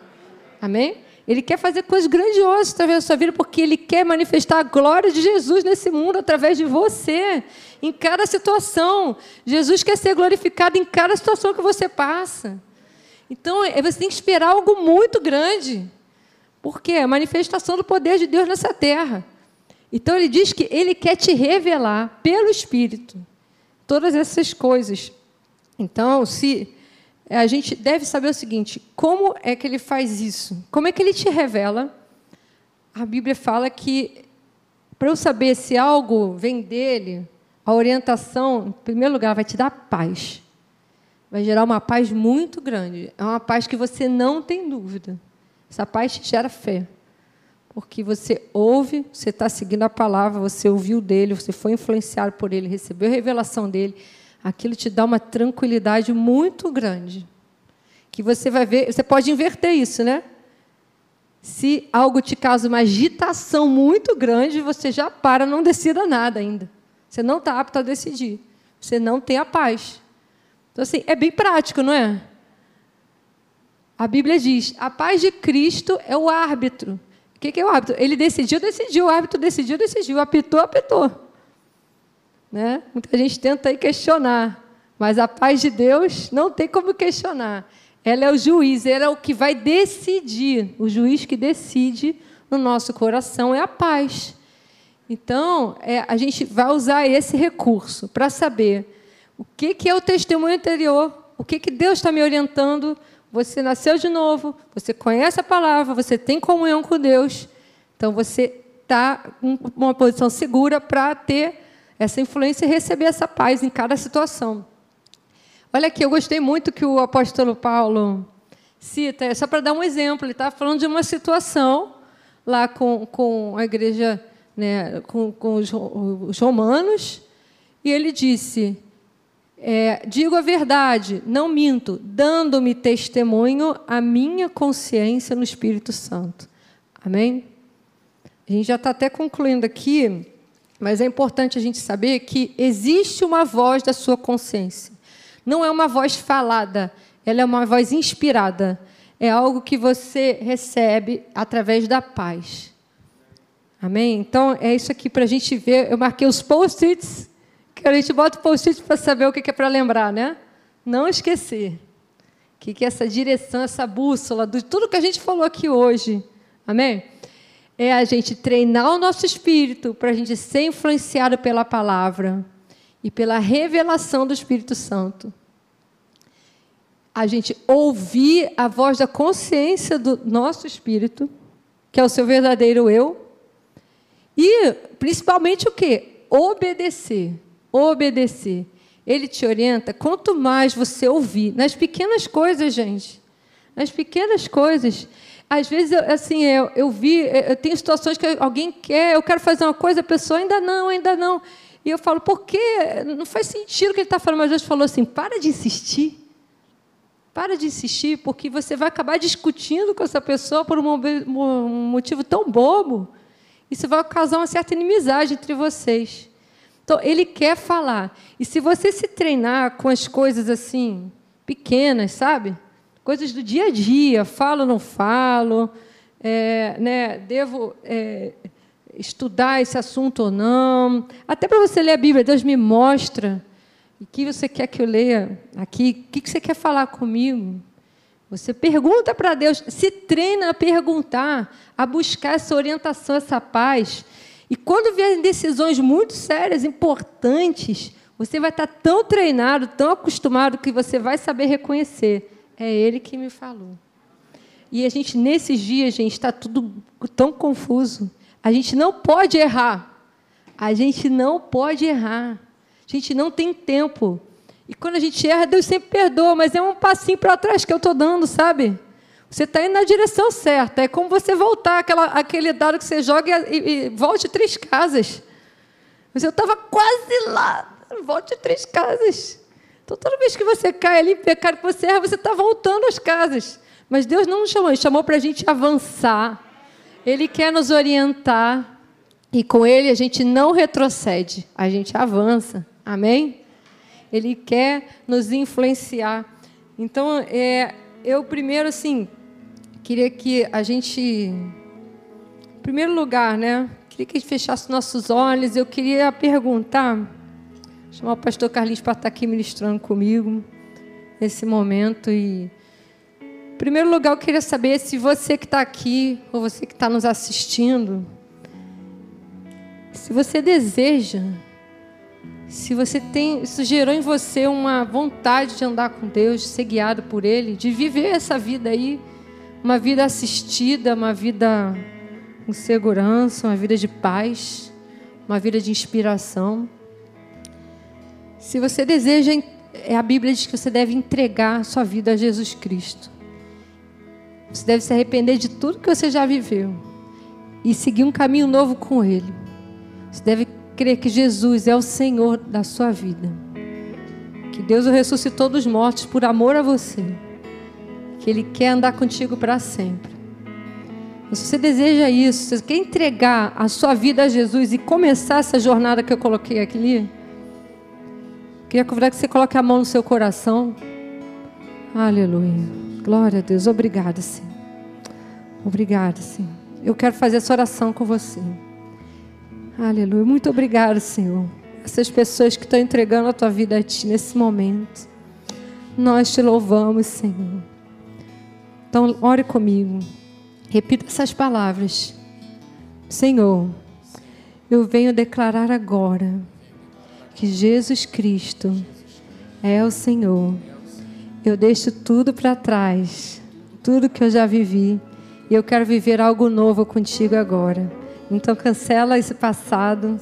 Amém? Ele quer fazer coisas grandiosas através da sua vida, porque Ele quer manifestar a glória de Jesus nesse mundo através de você, em cada situação. Jesus quer ser glorificado em cada situação que você passa. Então, é, você tem que esperar algo muito grande. Porque é a manifestação do poder de Deus nessa terra. Então, ele diz que ele quer te revelar pelo Espírito todas essas coisas. Então, se é, a gente deve saber o seguinte: como é que ele faz isso? Como é que ele te revela? A Bíblia fala que, para eu saber se algo vem dele, a orientação, em primeiro lugar, vai te dar paz. Vai gerar uma paz muito grande. É uma paz que você não tem dúvida. Essa paz te gera fé. Porque você ouve, você está seguindo a palavra, você ouviu dele, você foi influenciado por ele, recebeu a revelação dele aquilo te dá uma tranquilidade muito grande. Que você vai ver, você pode inverter isso, né? Se algo te causa uma agitação muito grande, você já para, não decida nada ainda. Você não está apto a decidir. Você não tem a paz. Então, assim, é bem prático, não é? A Bíblia diz: a paz de Cristo é o árbitro. O que é o árbitro? Ele decidiu, decidiu. O árbitro decidiu, decidiu. Apitou, apitou. Né? Muita gente tenta aí questionar, mas a paz de Deus não tem como questionar. Ela é o juiz, ela é o que vai decidir. O juiz que decide no nosso coração é a paz. Então, é, a gente vai usar esse recurso para saber o que, que é o testemunho anterior, o que, que Deus está me orientando. Você nasceu de novo, você conhece a palavra, você tem comunhão com Deus, então você está em uma posição segura para ter essa influência e receber essa paz em cada situação. Olha aqui, eu gostei muito que o apóstolo Paulo cita, é só para dar um exemplo, ele está falando de uma situação lá com, com a igreja né, com, com os, os, romanos, e ele disse: é, Digo a verdade, não minto, dando-me testemunho a minha consciência no Espírito Santo. Amém? A gente já está até concluindo aqui, mas é importante a gente saber que existe uma voz da sua consciência. Não é uma voz falada, ela é uma voz inspirada. É algo que você recebe através da paz. Amém? Então, é isso aqui para a gente ver. Eu marquei os post-its, que a gente bota o post-it para saber o que é para lembrar, né? Não esquecer. O que é essa direção, essa bússola, de tudo que a gente falou aqui hoje. Amém? É a gente treinar o nosso espírito para a gente ser influenciado pela palavra e pela revelação do Espírito Santo. A gente ouvir a voz da consciência do nosso espírito, que é o seu verdadeiro eu, e, principalmente, o quê? Obedecer. Obedecer. Ele te orienta, quanto mais você ouvir, nas pequenas coisas, gente. Nas pequenas coisas. Às vezes, assim, eu, eu vi, eu tenho situações que alguém quer, eu quero fazer uma coisa, a pessoa ainda não, ainda não. E eu falo, por quê? Não faz sentido o que ele está falando. Mas Deus falou assim: para de insistir. Para de insistir, porque você vai acabar discutindo com essa pessoa por um motivo tão bobo. Isso vai causar uma certa inimizade entre vocês. Então, ele quer falar. E se você se treinar com as coisas assim, pequenas, sabe? Coisas do dia a dia, falo não falo, é, né, devo é, estudar esse assunto ou não. Até para você ler a Bíblia, Deus me mostra. O que você quer que eu leia aqui? O que você quer falar comigo? Você pergunta para Deus, se treina a perguntar, a buscar essa orientação, essa paz. E quando vier decisões muito sérias, importantes, você vai estar tão treinado, tão acostumado, que você vai saber reconhecer. É Ele que me falou. E a gente, nesses dias, gente, está tudo tão confuso. A gente não pode errar. A gente não pode errar. A gente não tem tempo. E quando a gente erra, Deus sempre perdoa, mas é um passinho para trás que eu estou dando, sabe? Você está indo na direção certa. É como você voltar aquela, aquele dado que você joga e, e volte três casas. Mas eu estava quase lá. Volte três casas. Então, toda vez que você cai ali pecado que você erra, você está voltando às casas. Mas Deus não nos chamou, Ele chamou para a gente avançar. Ele quer nos orientar. E com Ele a gente não retrocede, a gente avança. Amém? Ele quer nos influenciar. Então, é, eu primeiro, assim, queria que a gente, em primeiro lugar, né, queria que a gente fechasse nossos olhos. Eu queria perguntar, chamar o pastor Carlinhos para estar aqui ministrando comigo nesse momento e em primeiro lugar, eu queria saber se você que está aqui, ou você que está nos assistindo, se você deseja se você tem, isso gerou em você uma vontade de andar com Deus, de ser guiado por Ele, de viver essa vida aí, uma vida assistida, uma vida com segurança, uma vida de paz, uma vida de inspiração. Se você deseja, é a Bíblia diz que você deve entregar sua vida a Jesus Cristo. Você deve se arrepender de tudo que você já viveu e seguir um caminho novo com Ele. Você deve crer que Jesus é o Senhor da sua vida. Que Deus o ressuscitou dos mortos por amor a você. Que Ele quer andar contigo para sempre. Se você deseja isso, se você quer entregar a sua vida a Jesus e começar essa jornada que eu coloquei aqui, queria convidar que você coloque a mão no seu coração. Aleluia. Glória a Deus. Obrigada, Senhor. Obrigada, Senhor. Eu quero fazer essa oração com você. Aleluia. Muito obrigado, Senhor. Essas pessoas que estão entregando a tua vida a ti nesse momento. Nós te louvamos, Senhor. Então, ore comigo. Repita essas palavras. Senhor, Eu venho declarar agora que Jesus Cristo é o Senhor. Eu deixo tudo para trás, tudo que eu já vivi, e eu quero viver algo novo contigo agora. Então cancela esse passado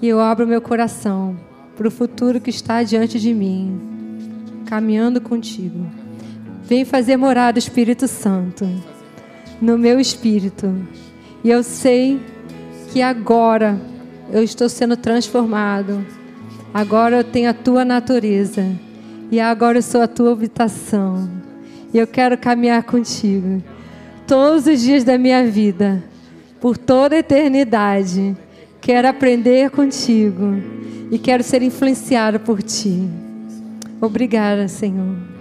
e eu abro meu coração para o futuro que está diante de mim, caminhando contigo. Vem fazer morada, Espírito Santo, no meu espírito. E eu sei que agora eu estou sendo transformado. Agora eu tenho a tua natureza. E agora eu sou a tua habitação. E eu quero caminhar contigo todos os dias da minha vida, por toda a eternidade. Quero aprender contigo e quero ser influenciado por ti. Obrigada, Senhor.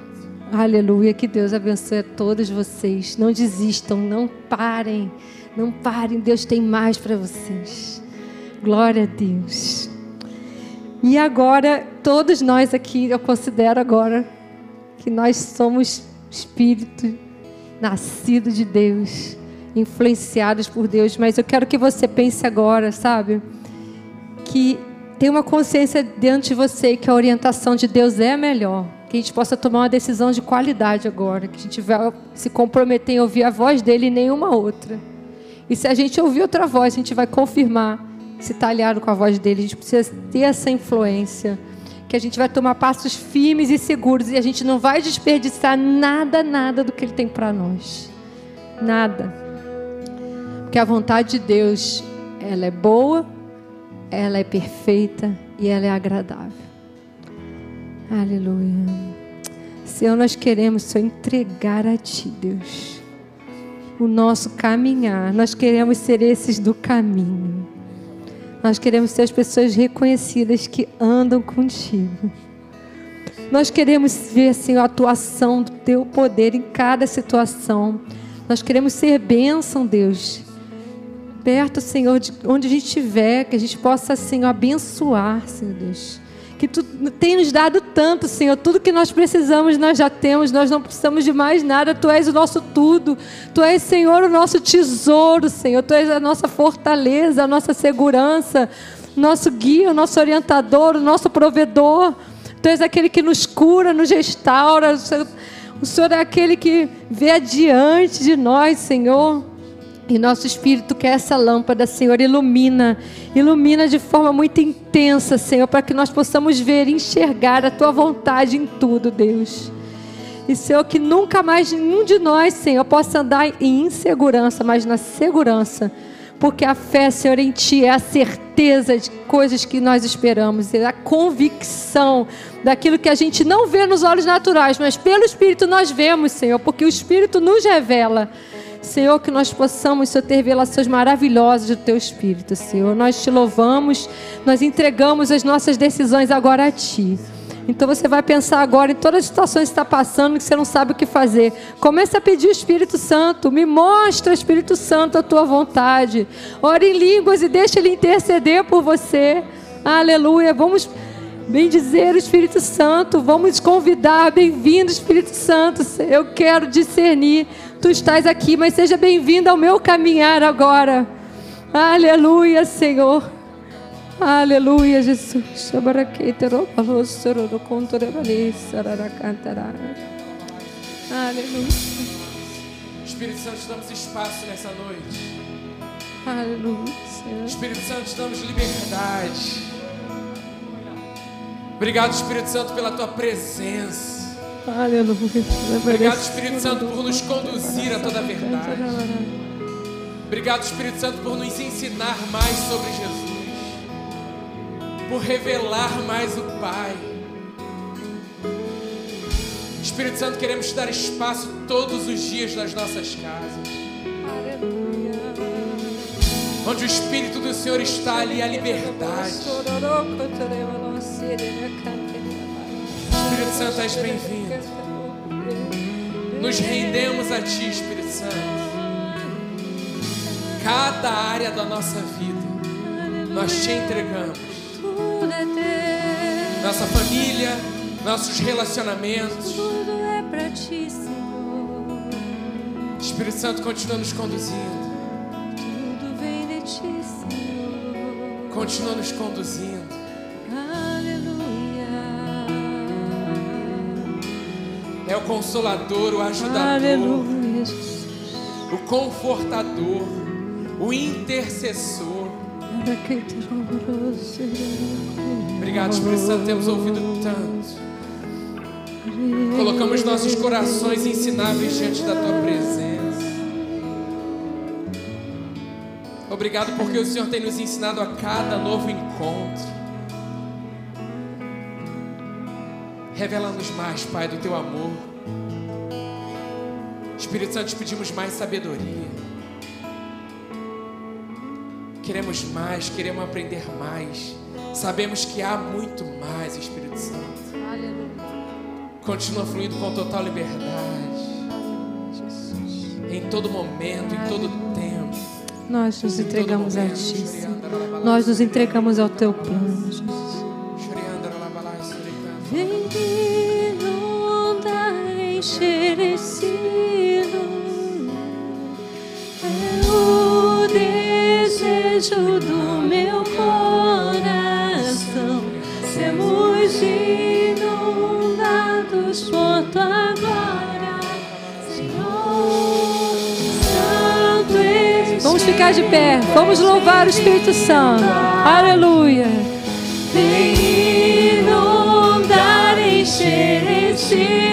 Aleluia. Que Deus abençoe a todos vocês. Não desistam, não parem. Não parem. Deus tem mais para vocês. Glória a Deus. E agora, todos nós aqui, eu considero agora que nós somos espírito nascido de Deus, influenciados por Deus, mas eu quero que você pense agora, sabe? Que tem uma consciência dentro de você que a orientação de Deus é melhor. Que a gente possa tomar uma decisão de qualidade agora. Que a gente vai se comprometer em ouvir a voz dele e nenhuma outra. E se a gente ouvir outra voz, a gente vai confirmar se está alinhado com a voz dele. A gente precisa ter essa influência. Que a gente vai tomar passos firmes e seguros. E a gente não vai desperdiçar nada, nada do que ele tem para nós. Nada. Porque a vontade de Deus, ela é boa, ela é perfeita e ela é agradável. Aleluia. Senhor, nós queremos só entregar a Ti, Deus, o nosso caminhar. Nós queremos ser esses do caminho. Nós queremos ser as pessoas reconhecidas que andam contigo. Nós queremos ver, Senhor, a atuação do Teu poder em cada situação. Nós queremos ser bênção, Deus perto, Senhor, de onde a gente estiver, que a gente possa, Senhor, abençoar, Senhor Deus. Que Tu tem nos dado tanto, Senhor, tudo que nós precisamos nós já temos, nós não precisamos de mais nada, Tu és o nosso tudo, Tu és, Senhor, o nosso tesouro, Senhor, Tu és a nossa fortaleza, a nossa segurança, nosso guia, o nosso orientador, o nosso provedor, Tu és aquele que nos cura, nos restaura, o Senhor é aquele que vê adiante de nós, Senhor. E nosso espírito quer essa lâmpada, Senhor, ilumina, ilumina de forma muito intensa, Senhor, para que nós possamos ver enxergar a tua vontade em tudo, Deus. E, Senhor, que nunca mais nenhum de nós, Senhor, possa andar em insegurança, mas na segurança. Porque a fé, Senhor, em Ti é a certeza de coisas que nós esperamos, é a convicção daquilo que a gente não vê nos olhos naturais, mas pelo Espírito nós vemos, Senhor, porque o Espírito nos revela. Senhor, que nós possamos, Senhor, ter revelações maravilhosas do Teu Espírito, Senhor. Nós te louvamos, nós entregamos as nossas decisões agora a Ti. Então você vai pensar agora em todas as situações que está passando que você não sabe o que fazer. Comece a pedir o Espírito Santo. Me mostra, Espírito Santo, a tua vontade. Ore em línguas e deixe ele interceder por você. Aleluia. Vamos bem dizer o Espírito Santo. Vamos convidar. Bem-vindo, Espírito Santo. Eu quero discernir tu estás aqui, mas seja bem-vindo ao meu caminhar agora. Aleluia, Senhor. Aleluia, Jesus. Aleluia. Espírito Santo, damos espaço nessa noite. Aleluia, Senhor. Espírito Santo, damos liberdade. Obrigado, Espírito Santo, pela tua presença. Aleluia. Obrigado, Espírito Santo, por nos conduzir a toda a verdade. Obrigado, Espírito Santo, por nos ensinar mais sobre Jesus. Por revelar mais o Pai. Espírito Santo, queremos te dar espaço todos os dias nas nossas casas. Onde o Espírito do Senhor está ali, a liberdade. Espírito Santo, és bem-vindo. Nos rendemos a Ti, Espírito Santo. Cada área da nossa vida, nós te entregamos. Nossa família, nossos relacionamentos. Espírito Santo, continua nos conduzindo. Continua nos conduzindo. É o consolador, o ajudador, Aleluia. O confortador, o intercessor. Obrigado, Espírito Santo, temos ouvido tanto. Colocamos nossos corações ensináveis diante da tua presença. Obrigado porque o Senhor tem nos ensinado a cada novo encontro. Revela-nos mais, Pai, do teu amor. Espírito Santo, te pedimos mais sabedoria. Queremos mais, queremos aprender mais. Sabemos que há muito mais, Espírito Santo. Aleluia. Continua fluindo com total liberdade. Jesus. Em todo momento, em todo tempo. Nós nos entregamos a. Ti. Nós nos entregamos ao Teu plano, desejo do meu coração. Sermos inundados por Tua glória, Senhor. Santo Espírito. Vamos ficar de pé. Vamos louvar o Espírito Santo. Aleluia. Vem inundar, encher esse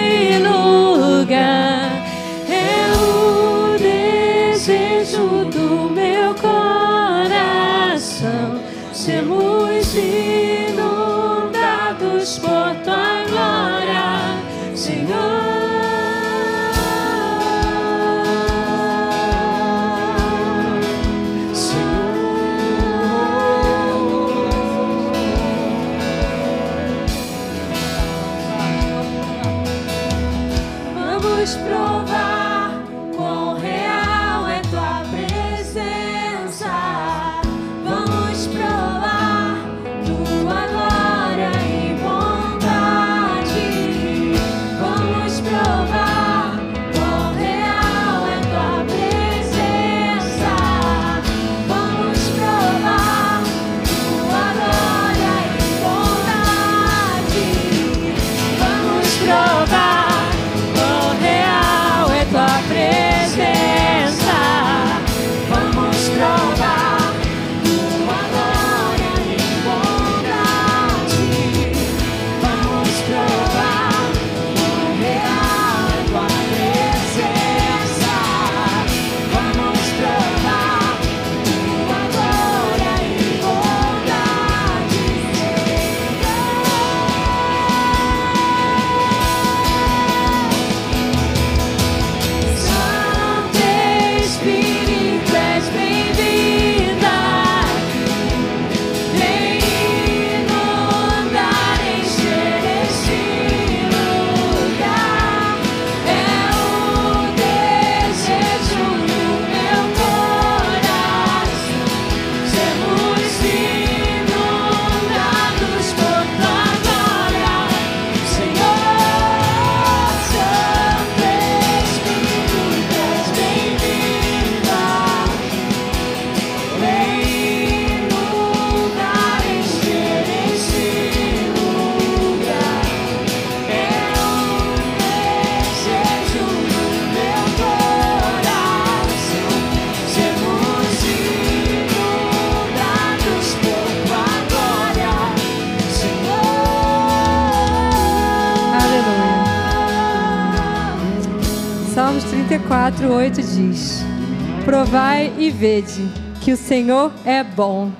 vede que o Senhor é bom.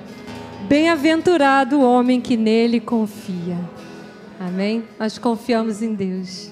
Bem-aventurado o homem que nele confia. Amém? Nós confiamos em Deus.